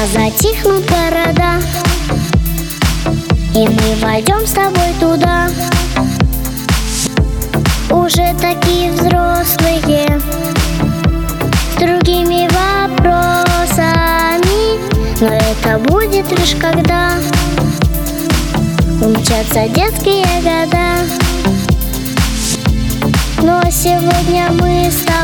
Когда затихнут города И мы войдем с тобой туда. Уже такие взрослые С другими вопросами. Но это будет лишь когда Умчатся детские года. Но сегодня мы с тобой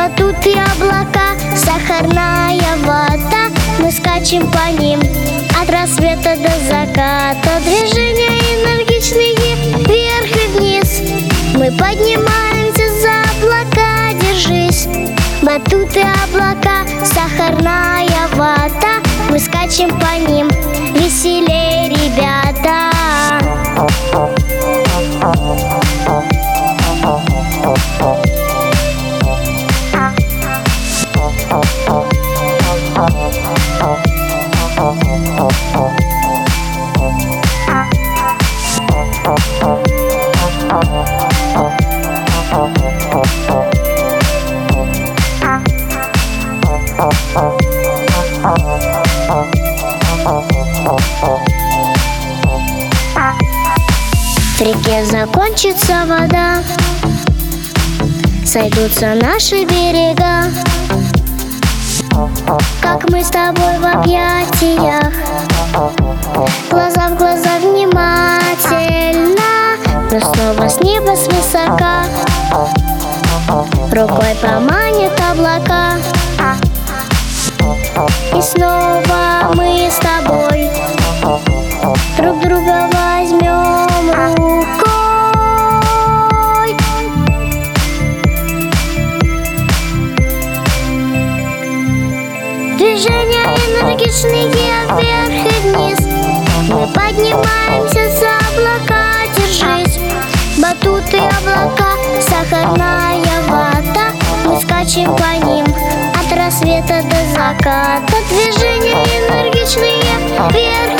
Батуты облака, сахарная вода Мы скачем по ним от рассвета до заката. Движения энергичные вверх и вниз. Мы поднимаемся за облака, держись. Батуты облака, сахарная вода Мы скачем по ним, веселей, ребята В реке закончится вода. Сойдутся наши берега. Как мы с тобой в объятиях. Глаза в глаза внимательно. Но снова с неба свысока. Рукой поманит облака. И снова мы с тобой Друг друга энергичные вверх и вниз. Мы поднимаемся за облака, держись. Батуты облака, сахарная вода Мы скачем по ним от рассвета до заката. Движения энергичные вверх